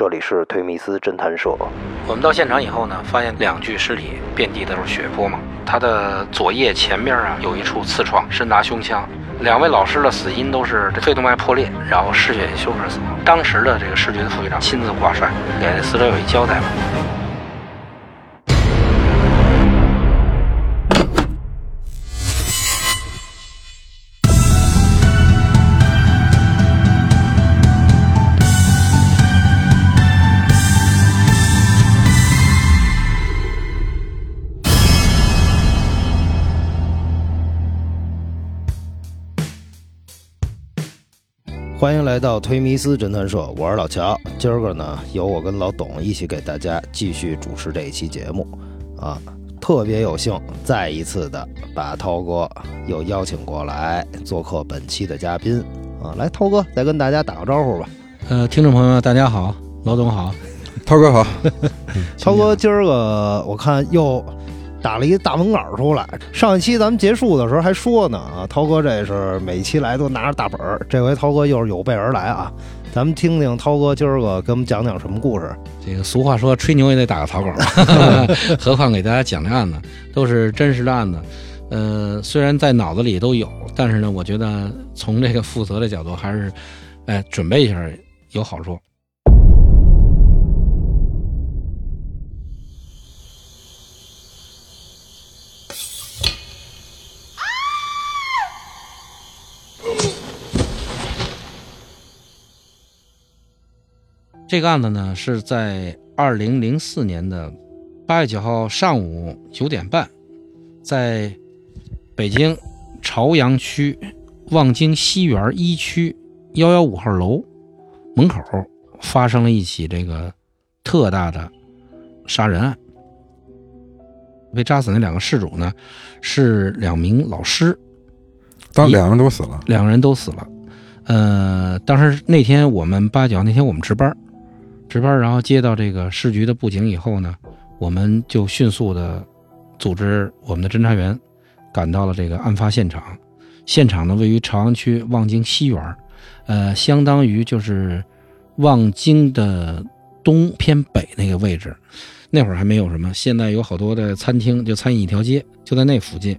这里是推密斯侦探社。我们到现场以后呢，发现两具尸体遍地都是血泊嘛。他的左腋前面啊有一处刺创，深达胸腔。两位老师的死因都是肺动脉破裂，然后失血休克死亡。当时的这个市局的副局长亲自挂帅，给死者有一交代嘛。欢迎来到推迷思侦探社，我是老乔。今儿个呢，由我跟老董一起给大家继续主持这一期节目啊。特别有幸再一次的把涛哥又邀请过来做客本期的嘉宾啊。来，涛哥再跟大家打个招呼吧。呃，听众朋友们，大家好，老董好，涛哥好。涛哥今儿个我看又。打了一大文稿出来。上一期咱们结束的时候还说呢啊，涛哥这是每期来都拿着大本儿，这回涛哥又是有备而来啊。咱们听听涛哥今儿个给我们讲讲什么故事。这个俗话说，吹牛也得打个草稿，何况给大家讲这案子都是真实的案子。呃，虽然在脑子里都有，但是呢，我觉得从这个负责的角度，还是哎准备一下有好处。这个案子呢，是在二零零四年的八月九号上午九点半，在北京朝阳区望京西园一区幺幺五号楼门口发生了一起这个特大的杀人案。被扎死那两个事主呢，是两名老师。当两个人都死了，两个人都死了。呃，当时那天我们八九号那天我们值班。值班，然后接到这个市局的布警以后呢，我们就迅速的组织我们的侦查员赶到了这个案发现场。现场呢位于朝阳区望京西园，呃，相当于就是望京的东偏北那个位置。那会儿还没有什么，现在有好多的餐厅，就餐饮一条街，就在那附近。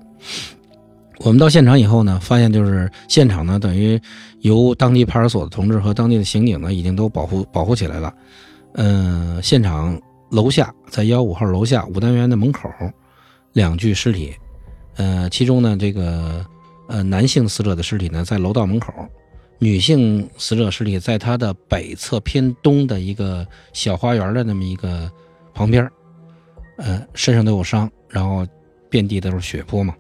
我们到现场以后呢，发现就是现场呢，等于由当地派出所的同志和当地的刑警呢，已经都保护保护起来了。嗯，现场楼下在幺五号楼下五单元的门口，两具尸体。呃，其中呢，这个呃男性死者的尸体呢在楼道门口，女性死者尸体在他的北侧偏东的一个小花园的那么一个旁边，呃，身上都有伤，然后遍地都是血泊嘛。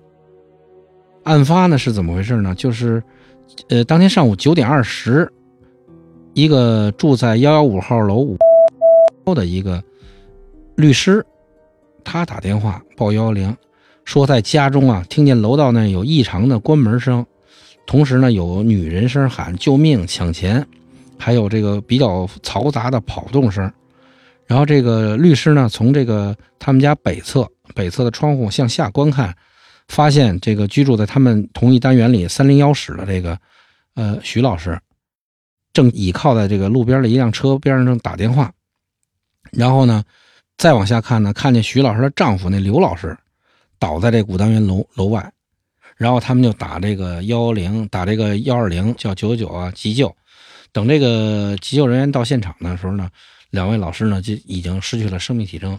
案发呢是怎么回事呢？就是，呃，当天上午九点二十，一个住在幺幺五号楼五楼的一个律师，他打电话报幺幺零，说在家中啊听见楼道内有异常的关门声，同时呢有女人声喊救命抢钱，还有这个比较嘈杂的跑动声。然后这个律师呢从这个他们家北侧北侧的窗户向下观看。发现这个居住在他们同一单元里三零幺室的这个，呃，徐老师，正倚靠在这个路边的一辆车边上正打电话。然后呢，再往下看呢，看见徐老师的丈夫那刘老师倒在这五单元楼楼外。然后他们就打这个幺幺零，打这个幺二零，叫九九九啊，急救。等这个急救人员到现场的时候呢，两位老师呢就已经失去了生命体征。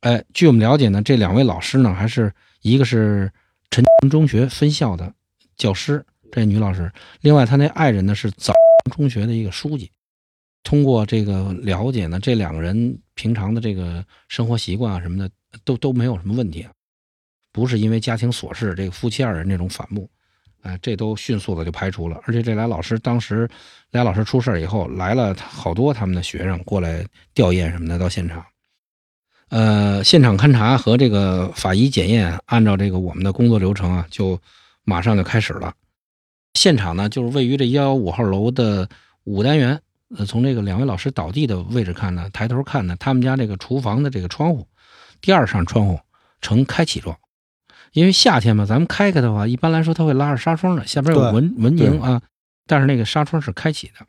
哎，据我们了解呢，这两位老师呢还是。一个是陈中学分校的教师，这女老师。另外，她那爱人呢是枣中学的一个书记。通过这个了解呢，这两个人平常的这个生活习惯啊什么的都都没有什么问题，不是因为家庭琐事，这个夫妻二人那种反目，哎，这都迅速的就排除了。而且这俩老师当时俩老师出事以后，来了好多他们的学生过来吊唁什么的，到现场。呃，现场勘查和这个法医检验，按照这个我们的工作流程啊，就马上就开始了。现场呢，就是位于这幺幺五号楼的五单元。呃，从这个两位老师倒地的位置看呢，抬头看呢，他们家这个厨房的这个窗户，第二扇窗户呈开启状。因为夏天嘛，咱们开开的话，一般来说它会拉着纱窗的，下边有蚊蚊蝇啊。但是那个纱窗是开启的。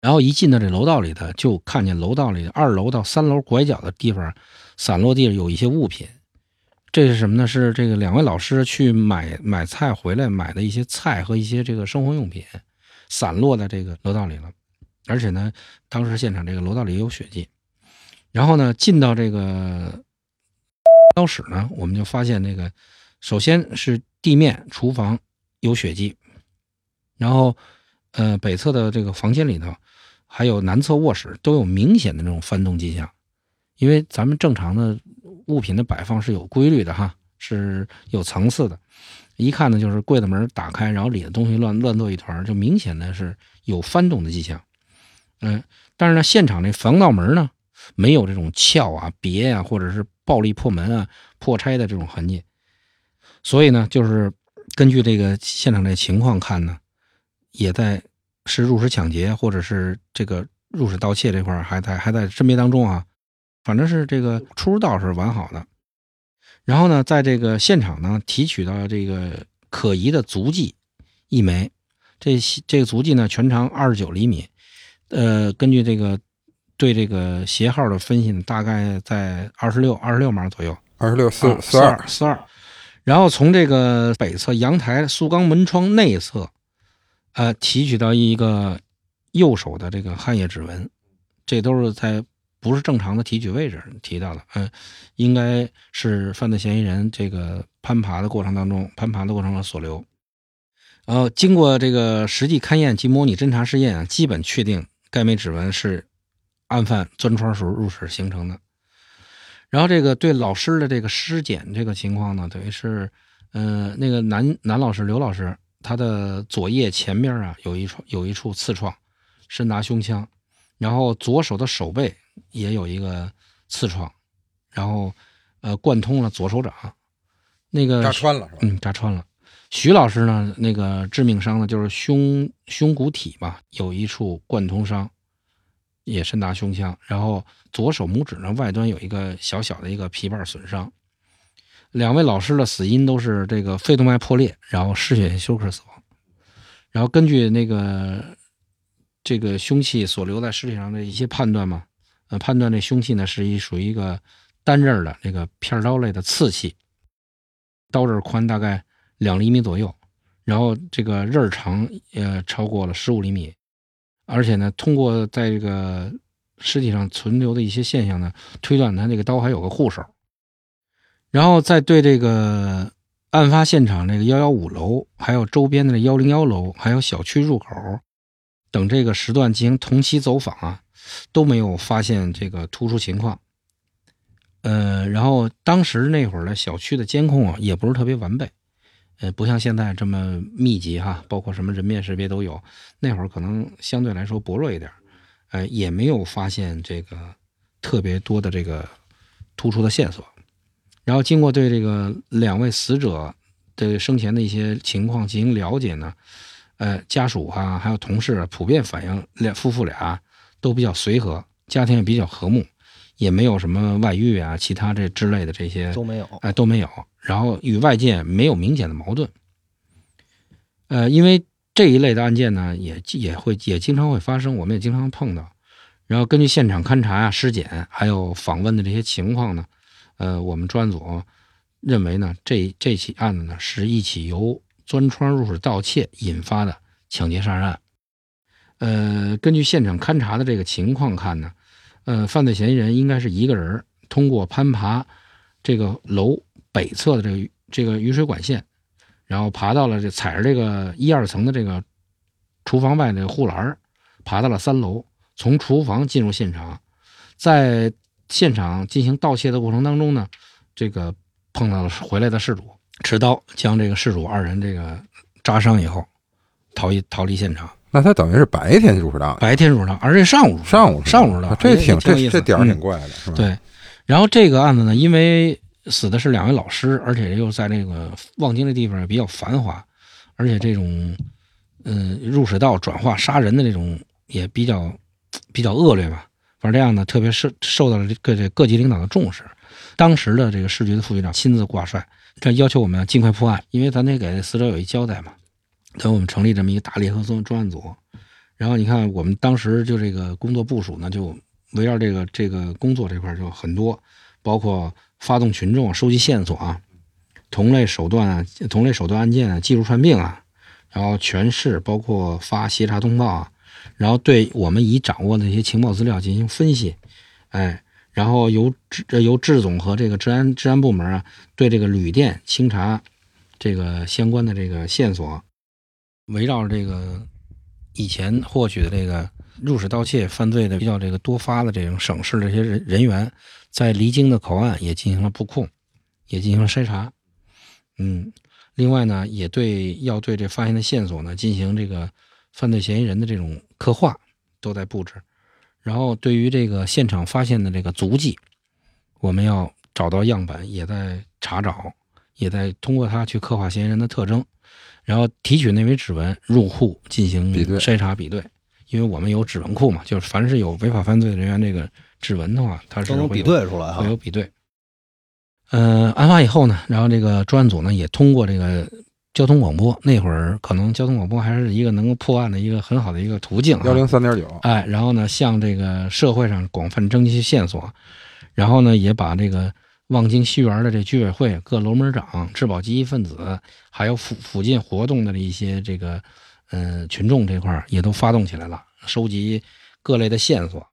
然后一进到这楼道里头，就看见楼道里二楼到三楼拐角的地方，散落地有一些物品。这是什么呢？是这个两位老师去买买菜回来买的一些菜和一些这个生活用品，散落在这个楼道里了。而且呢，当时现场这个楼道里也有血迹。然后呢，进到这个教室呢，我们就发现那个，首先是地面厨房有血迹，然后呃北侧的这个房间里头，还有南侧卧室都有明显的那种翻动迹象，因为咱们正常的。物品的摆放是有规律的哈，是有层次的。一看呢，就是柜子门打开，然后里的东西乱乱作一团，就明显的是有翻动的迹象。嗯，但是呢，现场这防盗门呢，没有这种撬啊、别啊，或者是暴力破门啊、破拆的这种痕迹。所以呢，就是根据这个现场这情况看呢，也在是入室抢劫或者是这个入室盗窃这块还在还在甄别当中啊。反正是这个出入道是完好的，然后呢，在这个现场呢，提取到这个可疑的足迹一枚，这这个足迹呢全长二十九厘米，呃，根据这个对这个鞋号的分析呢，大概在二十六二十六码左右，二十六四四二四二，然后从这个北侧阳台塑钢门窗内侧，呃，提取到一个右手的这个汗液指纹，这都是在。不是正常的提取位置提到的，嗯，应该是犯罪嫌疑人这个攀爬的过程当中，攀爬的过程中所留。然后经过这个实际勘验及模拟侦查试验啊，基本确定该枚指纹是案犯钻窗时候入室形成的。然后这个对老师的这个尸检这个情况呢，等于是，呃，那个男男老师刘老师，他的左腋前面啊有一处有一处刺创，深达胸腔，然后左手的手背。也有一个刺创，然后，呃，贯通了左手掌，那个扎穿了是吧？嗯，扎穿了。徐老师呢，那个致命伤呢，就是胸胸骨体吧，有一处贯通伤，也深达胸腔，然后左手拇指呢外端有一个小小的一个皮瓣损伤。两位老师的死因都是这个肺动脉破裂，然后失血性休克死亡。然后根据那个这个凶器所留在尸体上的一些判断嘛。呃，判断这凶器呢是一属于一个单刃的这个片刀类的刺器，刀刃宽大概两厘米左右，然后这个刃长呃超过了十五厘米，而且呢，通过在这个尸体上存留的一些现象呢，推断他这个刀还有个护手，然后再对这个案发现场这个幺幺五楼，还有周边的幺零幺楼，还有小区入口等这个时段进行同期走访啊。都没有发现这个突出情况，呃，然后当时那会儿的小区的监控啊，也不是特别完备，呃，不像现在这么密集哈，包括什么人面识别都有，那会儿可能相对来说薄弱一点，呃，也没有发现这个特别多的这个突出的线索。然后经过对这个两位死者的生前的一些情况进行了解呢，呃，家属啊，还有同事普遍反映，两夫妇俩。都比较随和，家庭也比较和睦，也没有什么外遇啊，其他这之类的这些都没有，哎都没有。然后与外界没有明显的矛盾。呃，因为这一类的案件呢，也也会也经常会发生，我们也经常碰到。然后根据现场勘查啊、尸检还有访问的这些情况呢，呃，我们专案组认为呢，这这起案子呢是一起由钻窗入室盗窃引发的抢劫杀人案。呃，根据现场勘查的这个情况看呢，呃，犯罪嫌疑人应该是一个人通过攀爬这个楼北侧的这个这个雨水管线，然后爬到了这踩着这个一二层的这个厨房外的护栏，爬到了三楼，从厨房进入现场，在现场进行盗窃的过程当中呢，这个碰到了回来的事主，持刀将这个事主二人这个扎伤以后，逃逸逃离现场。那他等于是白天入室盗，白天入室盗，而且上午上午上午入室盗，这挺这这点儿挺怪的，是吧？对。然后这个案子呢，因为死的是两位老师，而且又在那个望京的地方比较繁华，而且这种嗯入室盗转化杀人的这种也比较比较恶劣吧。反正这样呢，特别受受到了各这各级领导的重视。当时的这个市局的副局长亲自挂帅，这要求我们尽快破案，因为咱得给死者有一交代嘛。等我们成立这么一个大联合专专案组，然后你看，我们当时就这个工作部署呢，就围绕这个这个工作这块就很多，包括发动群众、收集线索啊，同类手段啊、同类手段案件啊、技术串并啊，然后全市包括发协查通报啊，然后对我们已掌握的一些情报资料进行分析，哎，然后由治由治总和这个治安治安部门啊，对这个旅店清查这个相关的这个线索，围绕这个。以前获取的这个入室盗窃犯罪的比较这个多发的这种省市的这些人人员，在离京的口岸也进行了布控，也进行了筛查。嗯，另外呢，也对要对这发现的线索呢进行这个犯罪嫌疑人的这种刻画，都在布置。然后对于这个现场发现的这个足迹，我们要找到样本，也在查找，也在通过它去刻画嫌疑人的特征。然后提取那枚指纹入户进行筛查比对，因为我们有指纹库嘛，就是凡是有违法犯罪人员这个指纹的话，它是能比对出来会有比对。呃，案发以后呢，然后这个专案组呢也通过这个交通广播，那会儿可能交通广播还是一个能够破案的一个很好的一个途径。幺零三点九，哎，然后呢，向这个社会上广泛征集线索，然后呢，也把这个。望京西园的这居委会、各楼门长、质保积极分子，还有附附近活动的一些这个，呃，群众这块也都发动起来了，收集各类的线索。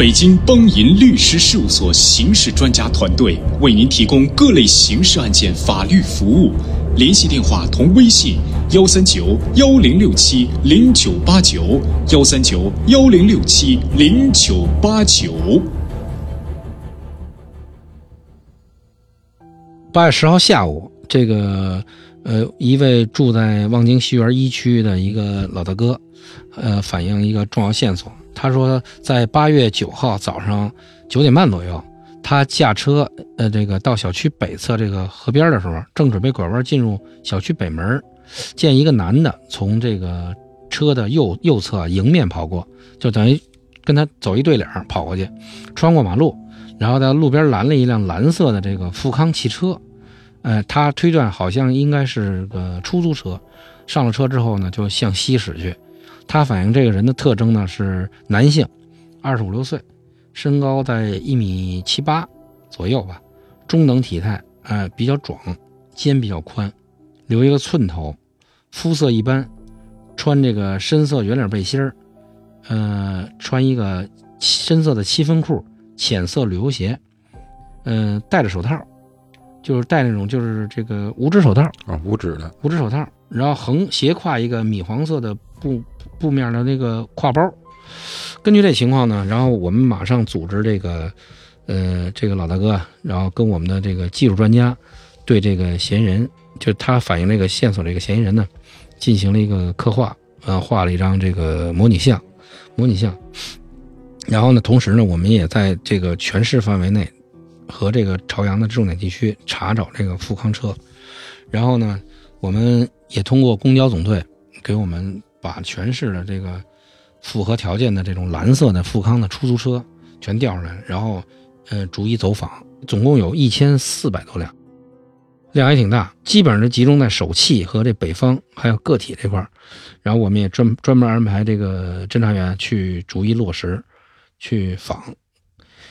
北京邦银律师事务所刑事专家团队为您提供各类刑事案件法律服务，联系电话同微信。幺三九幺零六七零九八九，幺三九幺零六七零九八九。八月十号下午，这个呃，一位住在望京西园一区的一个老大哥，呃，反映一个重要线索。他说，在八月九号早上九点半左右，他驾车呃，这个到小区北侧这个河边的时候，正准备拐弯进入小区北门。见一个男的从这个车的右右侧迎面跑过，就等于跟他走一对脸跑过去，穿过马路，然后在路边拦了一辆蓝色的这个富康汽车，呃，他推断好像应该是个出租车。上了车之后呢，就向西驶去。他反映这个人的特征呢是男性，二十五六岁，身高在一米七八左右吧，中等体态，呃，比较壮，肩比较宽，留一个寸头。肤色一般，穿这个深色圆领背心儿，呃，穿一个深色的七分裤，浅色旅游鞋，嗯，戴着手套，就是戴那种就是这个五指手套啊，五指的五指手套，然后横斜挎一个米黄色的布布面的那个挎包。根据这情况呢，然后我们马上组织这个，呃，这个老大哥，然后跟我们的这个技术专家，对这个嫌疑人，就他反映这个线索这个嫌疑人呢。进行了一个刻画，呃，画了一张这个模拟像，模拟像。然后呢，同时呢，我们也在这个全市范围内和这个朝阳的重点地区查找这个富康车。然后呢，我们也通过公交总队给我们把全市的这个符合条件的这种蓝色的富康的出租车全调出来，然后呃逐一走访，总共有一千四百多辆。量也挺大，基本上集中在首汽和这北方还有个体这块然后我们也专专门安排这个侦查员去逐一落实去访，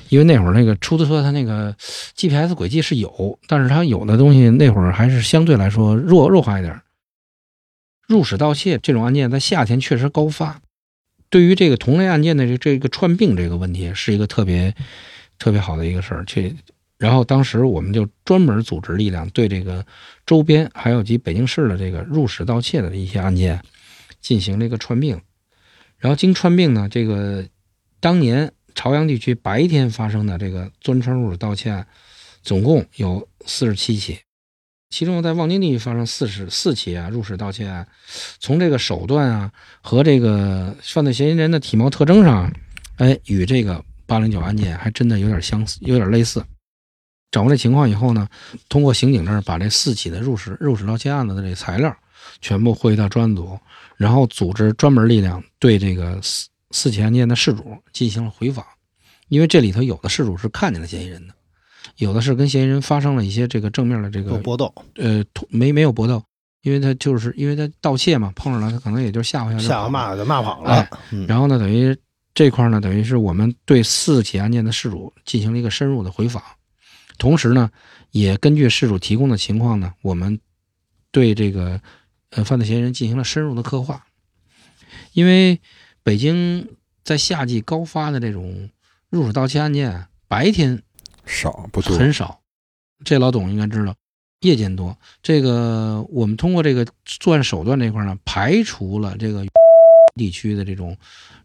因为那会儿那个出租车它那个 GPS 轨迹是有，但是它有的东西那会儿还是相对来说弱弱化一点。入室盗窃这种案件在夏天确实高发，对于这个同类案件的这这个串并这个问题是一个特别特别好的一个事儿，去。然后当时我们就专门组织力量，对这个周边还有及北京市的这个入室盗窃的一些案件进行了一个串并。然后经串并呢，这个当年朝阳地区白天发生的这个钻窗入室盗窃案，总共有四十七起，其中在望京地区发生四十四起啊入室盗窃案。从这个手段啊和这个犯罪嫌疑人的体貌特征上，哎，与这个八零九案件还真的有点相似，有点类似。掌握这情况以后呢，通过刑警这儿把这四起的入室入室盗窃案子的这材料全部汇到专案组，然后组织专门力量对这个四四四起案件的事主进行了回访，因为这里头有的事主是看见了嫌疑人的，有的是跟嫌疑人发生了一些这个正面的这个搏斗，呃，没没有搏斗，因为他就是因为他盗窃嘛，碰上了他可能也就吓唬吓唬吓唬骂给骂跑哎了。嗯然后呢，等于这块呢，等于是我们对四起案件的事主进行了一个深入的回访，同时呢，也根据事主提供的情况呢，我们对这个呃犯罪嫌疑人进行了深入的刻画。因为北京在夏季高发的这种入室盗窃案件啊，白天少不多，很少，这老董应该知道，夜间多。这个我们通过这个作案手段这块呢，排除了这个 地区的这种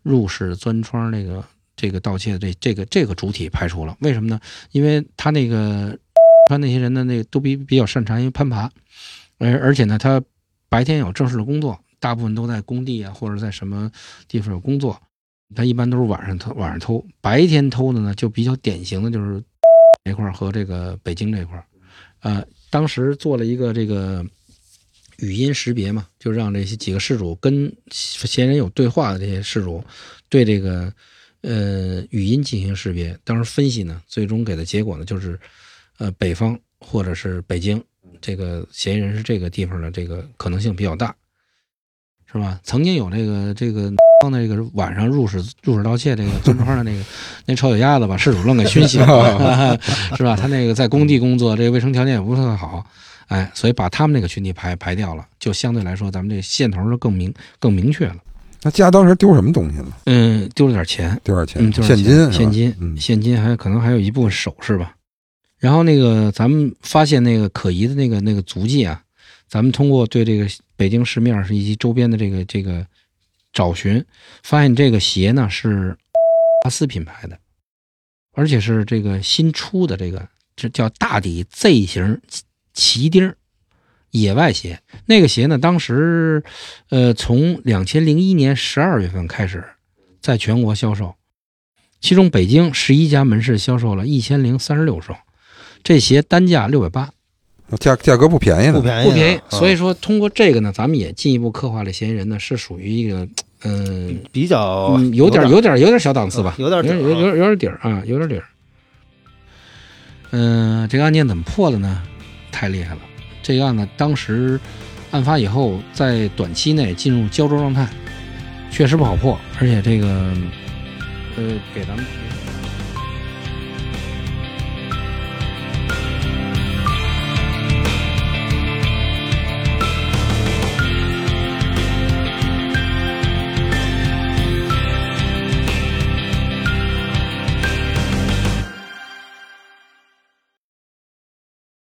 入室钻窗这个这个盗窃的这这个这个主体排除了。为什么呢？因为他那个 他那些人的，那个都比比较擅长于攀爬，而而且呢，他白天有正式的工作，大部分都在工地啊或者在什么地方有工作。他一般都是晚上偷，晚上偷，白天偷的呢，就比较典型的就是这块儿和这个北京这块儿，呃，当时做了一个这个语音识别嘛，就让这些几个事主跟嫌疑人有对话的这些事主，对这个呃语音进行识别。当时分析呢，最终给的结果呢，就是呃北方或者是北京这个嫌疑人是这个地方的这个可能性比较大，是吧？曾经有这个这个。那个晚上入室入室盗窃，这个钻窗的那个那臭脚丫子把事主愣给熏醒了，是吧？他那个在工地工作，这个卫生条件也不是特好，哎，所以把他们那个群体排排掉了，就相对来说咱们这线头就更明更明确了。那家当时丢什么东西了？嗯，丢了点钱，丢点钱，嗯，现金，现金，嗯，现金，还可能还有一部分首饰吧。然后那个咱们发现那个可疑的那个那个足迹啊，咱们通过对这个北京市面以及周边的这个这个。找寻，发现这个鞋呢是阿斯品牌的，而且是这个新出的这个，这叫大底 Z 型骑钉野外鞋。那个鞋呢，当时呃从两千零一年十二月份开始在全国销售，其中北京十一家门市销售了一千零三十六双，这鞋单价六百八。价价格不便宜呢，不便宜，不便宜。所以说，通过这个呢，咱们也进一步刻画了嫌疑人呢，是属于一个，嗯，比较有点有点有点小档次吧，有点有有有有点底儿啊，有点底儿。嗯，这个案件怎么破的呢？太厉害了！这个案子当时案发以后，在短期内进入胶着状态，确实不好破，而且这个，呃，给咱们。